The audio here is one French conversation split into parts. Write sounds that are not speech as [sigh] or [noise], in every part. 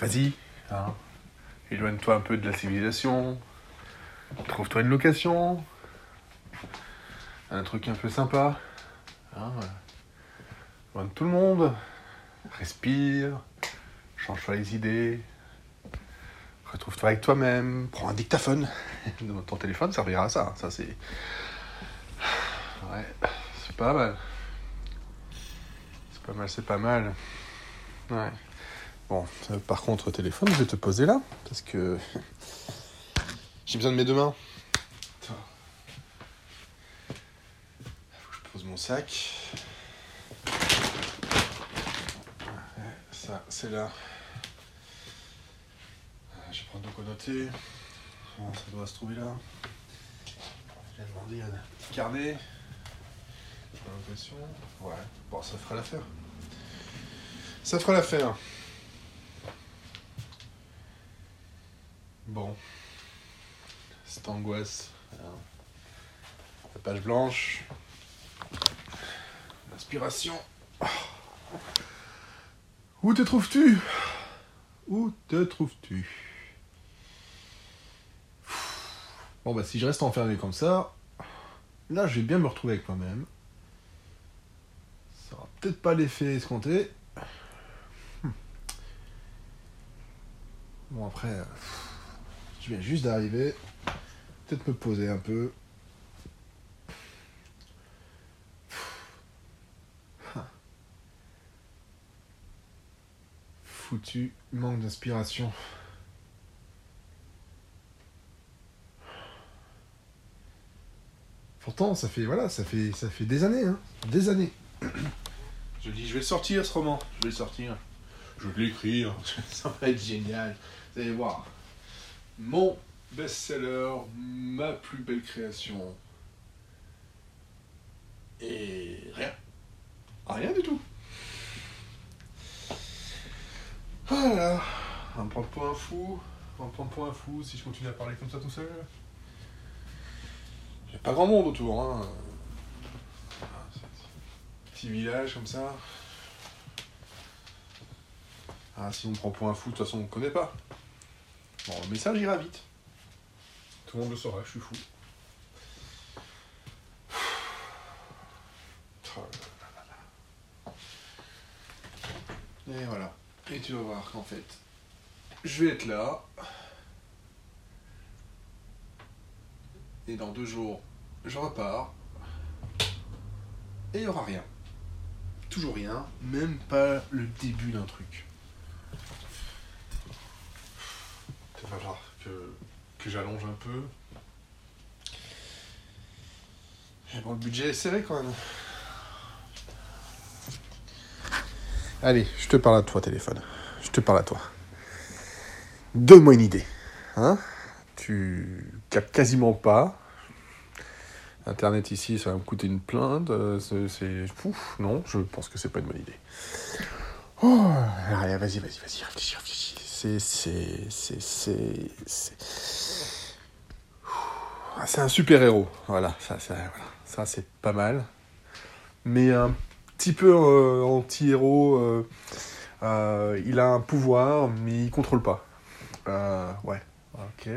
vas-y, hein. éloigne-toi un peu de la civilisation, trouve-toi une location, un truc un peu sympa, hein, de tout le monde, respire, change-toi les idées, retrouve-toi avec toi-même, prends un dictaphone, [laughs] ton téléphone servira à ça, ça c'est... Ouais, c'est pas mal. C'est pas mal, c'est pas mal. Ouais. Bon, euh, par contre, téléphone, je vais te poser là, parce que [laughs] j'ai besoin de mes deux mains. Attends. Faut que je pose mon sac. Ça, c'est là. Je vais prendre de quoi noter. Bon, ça doit se trouver là. Je vais demander un petit carnet. J'ai l'impression. Ouais, bon, ça fera l'affaire. Ça fera l'affaire. Bon. Cette angoisse. La page blanche. L'inspiration. Où te trouves-tu? Où te trouves-tu? Bon bah si je reste enfermé comme ça, là je vais bien me retrouver avec moi-même. Ça aura peut-être pas l'effet escompté. Bon après, je viens juste d'arriver. Peut-être me poser un peu. Foutu manque d'inspiration. Pourtant, ça fait voilà, ça fait ça fait des années, hein, des années. [coughs] Je dis, je vais le sortir ce roman, je vais le sortir. Je vais l'écrire, [laughs] ça va être génial. Vous allez voir. Mon best-seller, ma plus belle création. Et rien. Rien du tout. Voilà. On va me prendre pour un fou. Me prendre pour un fou si je continue à parler comme ça tout seul. Il n'y a pas grand monde autour. Hein. Petit village comme ça. Ah, si on prend pour un fou, de toute façon, on ne connaît pas. Bon, le message ira vite. Tout le monde le saura, je suis fou. [sighs] Et voilà. Et tu vas voir qu'en fait, je vais être là. Et dans deux jours, je repars. Et il n'y aura rien. Toujours rien, même pas le début d'un truc. Il va falloir que, que j'allonge un peu. Bon, le budget est serré quand même. Allez, je te parle à toi, téléphone. Je te parle à toi. Donne-moi une idée. Hein tu captes quasiment pas. Internet ici, ça va me coûter une plainte. C'est. non, je pense que c'est pas une bonne idée. Oh, allez, vas-y, vas-y, vas-y, réfléchis, réfléchis. C'est. C'est. Ah, un ça, ça, voilà. ça c'est pas mal. Mais un petit peu euh, anti-héros. euh, euh, il a un pouvoir, mais il contrôle pas. Ouais, ok.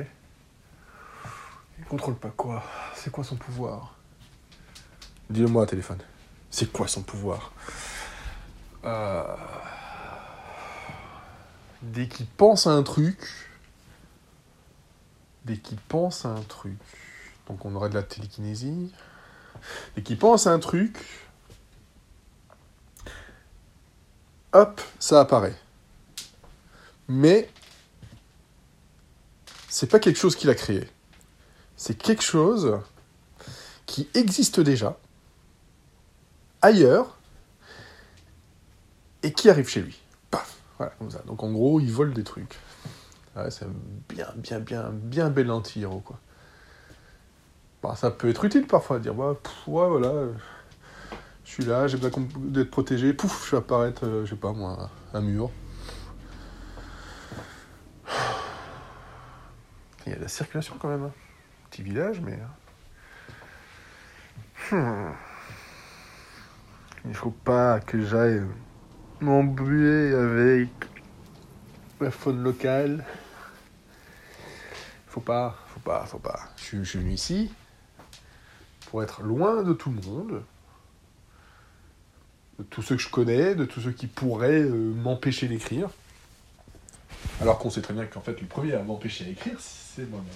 Il contrôle pas quoi? C'est quoi son pouvoir? Dis-le-moi, téléphone. C'est quoi son pouvoir? Euh, Dès qu'il pense à un truc, dès qu'il pense à un truc, donc on aurait de la télékinésie. Dès qu'il pense à un truc, hop, ça apparaît. Mais c'est pas quelque chose qu'il a créé. C'est quelque chose qui existe déjà ailleurs et qui arrive chez lui. Voilà comme ça. Donc en gros, il vole des trucs. Ouais, c'est bien, bien, bien, bien bel anti-héros quoi. Bah, ça peut être utile parfois de dire bah, voilà, euh, je suis là, j'ai besoin d'être protégé, pouf, je vais apparaître, euh, je sais pas moi, un mur. Il y a de la circulation quand même. hein. Petit village, mais. Hmm. Il faut pas que j'aille m'embrouiller avec la faune locale. Faut pas, faut pas, faut pas. Je, suis- venu ici pour être loin de tout le monde, de tous ceux que je connais, de tous ceux qui pourraient euh, m'empêcher d'écrire. Alors qu'on sait très bien qu'en fait, le premier à m'empêcher d'écrire, c'est moi-même.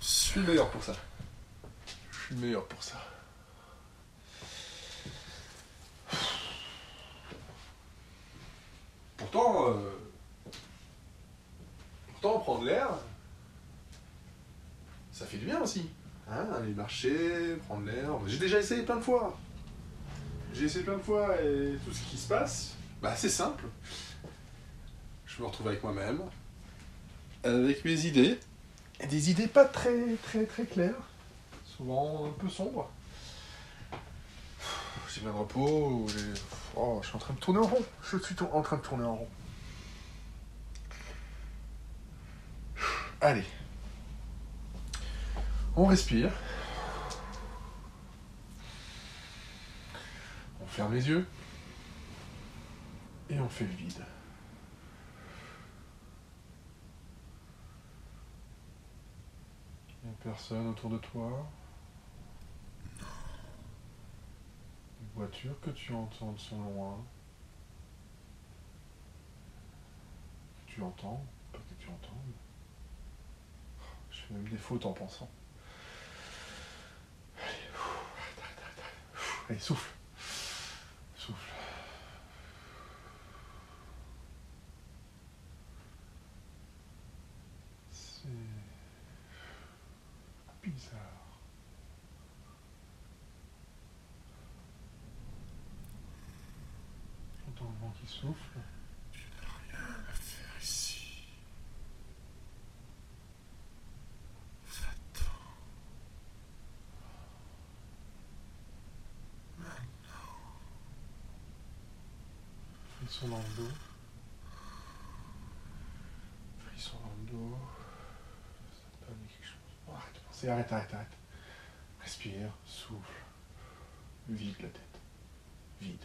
Je suis le meilleur pour ça. Je suis le meilleur pour ça. Pourtant, euh, pourtant prendre l'air, ça fait du bien aussi. Hein, aller marcher, prendre l'air. J'ai déjà essayé plein de fois. J'ai essayé plein de fois et tout ce qui se passe, bah c'est simple. Je me retrouve avec moi-même, avec mes idées, et des idées pas très très claires, souvent un peu sombres. J'ai besoin de repos, oh, je suis en train de tourner en rond. Je suis en train de tourner en rond. Allez. On respire. On ferme les yeux. Et on fait le vide. Il n'y a personne autour de toi. Voitures que tu entends sont loin. Que tu entends, pas que tu entends. Je fais même des fautes en pensant. Allez, souffle. Souffle. Le vent qui souffle. Frisson dans le dos. Frisson dans le dos. Ça permet quelque chose. Oh, arrête de penser, arrête, arrête, arrête. Respire, souffle. Vide la tête. Vide.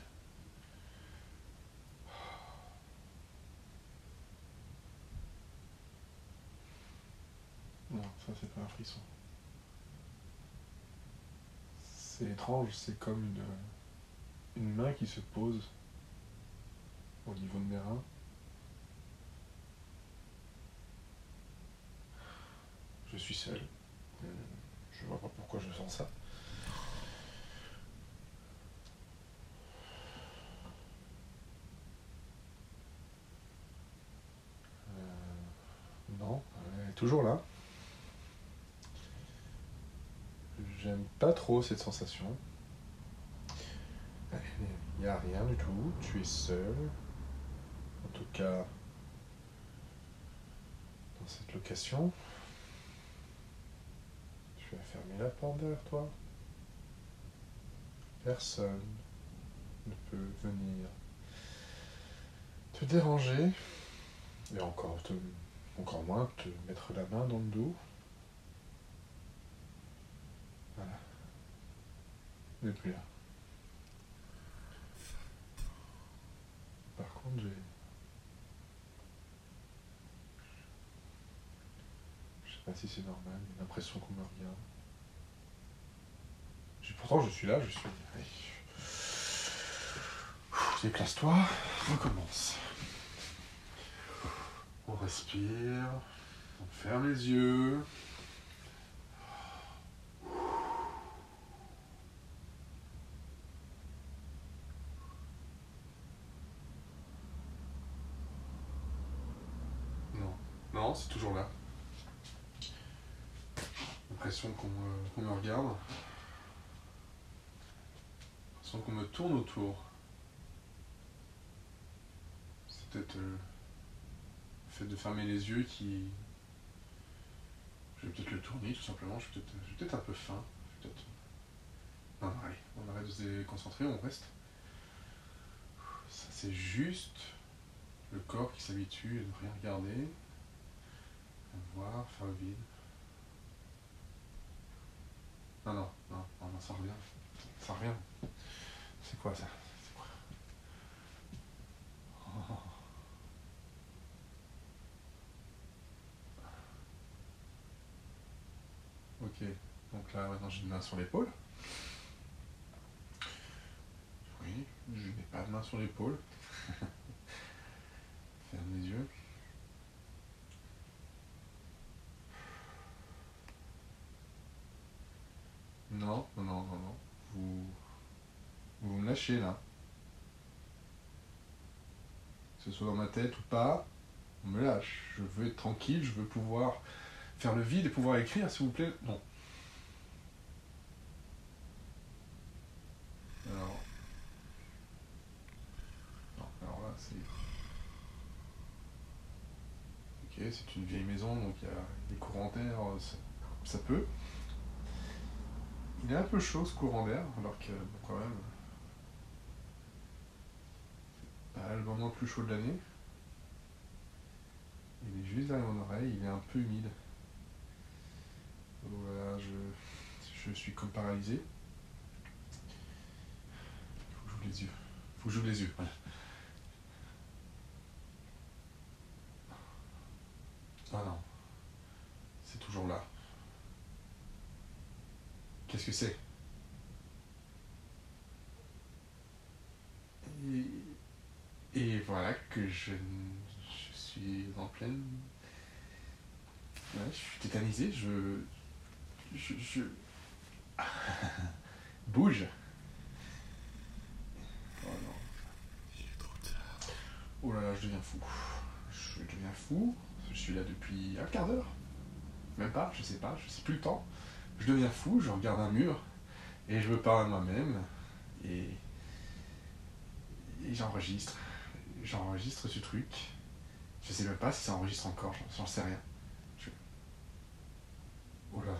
Non, ça c'est pas un C'est étrange, c'est comme une, une main qui se pose au niveau de mes reins. Je suis seul. Euh, Je vois pas pourquoi je sens ça. Euh, non, elle est toujours là. J'aime pas trop cette sensation. Il n'y a rien du tout, tu es seul. En tout cas, dans cette location. Tu vas fermer la porte derrière toi. Personne ne peut venir te déranger. Et encore, te, encore moins te mettre la main dans le dos. Voilà. Il n'est plus là. Par contre, j'ai. Je sais pas si c'est normal, mais l'impression qu'on me regarde. J'ai- Pourtant, je suis là, je suis. Allez. Ouh, Déclasse-toi, on commence. On respire, on ferme les yeux. Non, c'est toujours là. L'impression qu'on me, me regarde. L'impression qu'on me tourne autour. C'est peut-être euh, le fait de fermer les yeux qui. Je vais peut-être le tourner tout simplement. Je suis peut-être un peu fin. Non, allez, on arrête de se déconcentrer, on reste. Ça, c'est juste le corps qui s'habitue à ne rien regarder, noir, fin vide. Non, non, non, non, non ça revient. Ça revient. C'est quoi ça? C'est quoi? Oh. Ok, donc là maintenant j'ai une main sur l'épaule. Oui, je n'ai pas de main sur l'épaule. [laughs] Ferme les yeux. Non, non, non, non. Vous, vous me lâchez là. Que ce soit dans ma tête ou pas, on me lâche. Je veux être tranquille, je veux pouvoir faire le vide et pouvoir écrire, s'il vous plaît. Non. Alors. Non, alors là, c'est. Ok, c'est une vieille maison, donc il y a des courants d'air, ça, ça peut. Il est un peu chaud ce courant d'air, alors que bon, quand même. Pas le moment le plus chaud de l'année. Il est juste derrière mon oreille, il est un peu humide. Voilà, je, je suis comme paralysé. Il faut que j'ouvre les yeux. Faut que j'ouvre les yeux. Ah non. C'est toujours là. Qu'est-ce que c'est? Et, et voilà que je, je suis en pleine. Ouais, je suis tétanisé, je. Je. je... [laughs] Bouge Oh non. Il est trop tard. Oh là là, je deviens fou. Je deviens fou. Je suis là depuis un quart d'heure. Même pas, je sais pas, je sais plus le temps. Je deviens fou, je regarde un mur et je me parle à moi-même et, j'enregistre. J'enregistre ce truc. Je sais même pas si ça enregistre encore, j'en- j'en sais rien. Je... Oh là.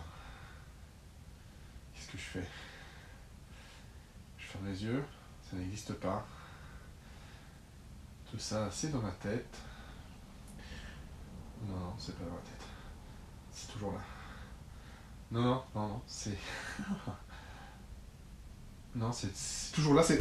Qu'est-ce que je fais? Je ferme les yeux, ça n'existe pas. Tout ça, c'est dans ma tête. Non, non, c'est pas dans ma tête. C'est toujours là. Non, non, non, non, c'est. [laughs] non, c'est toujours là, c'est.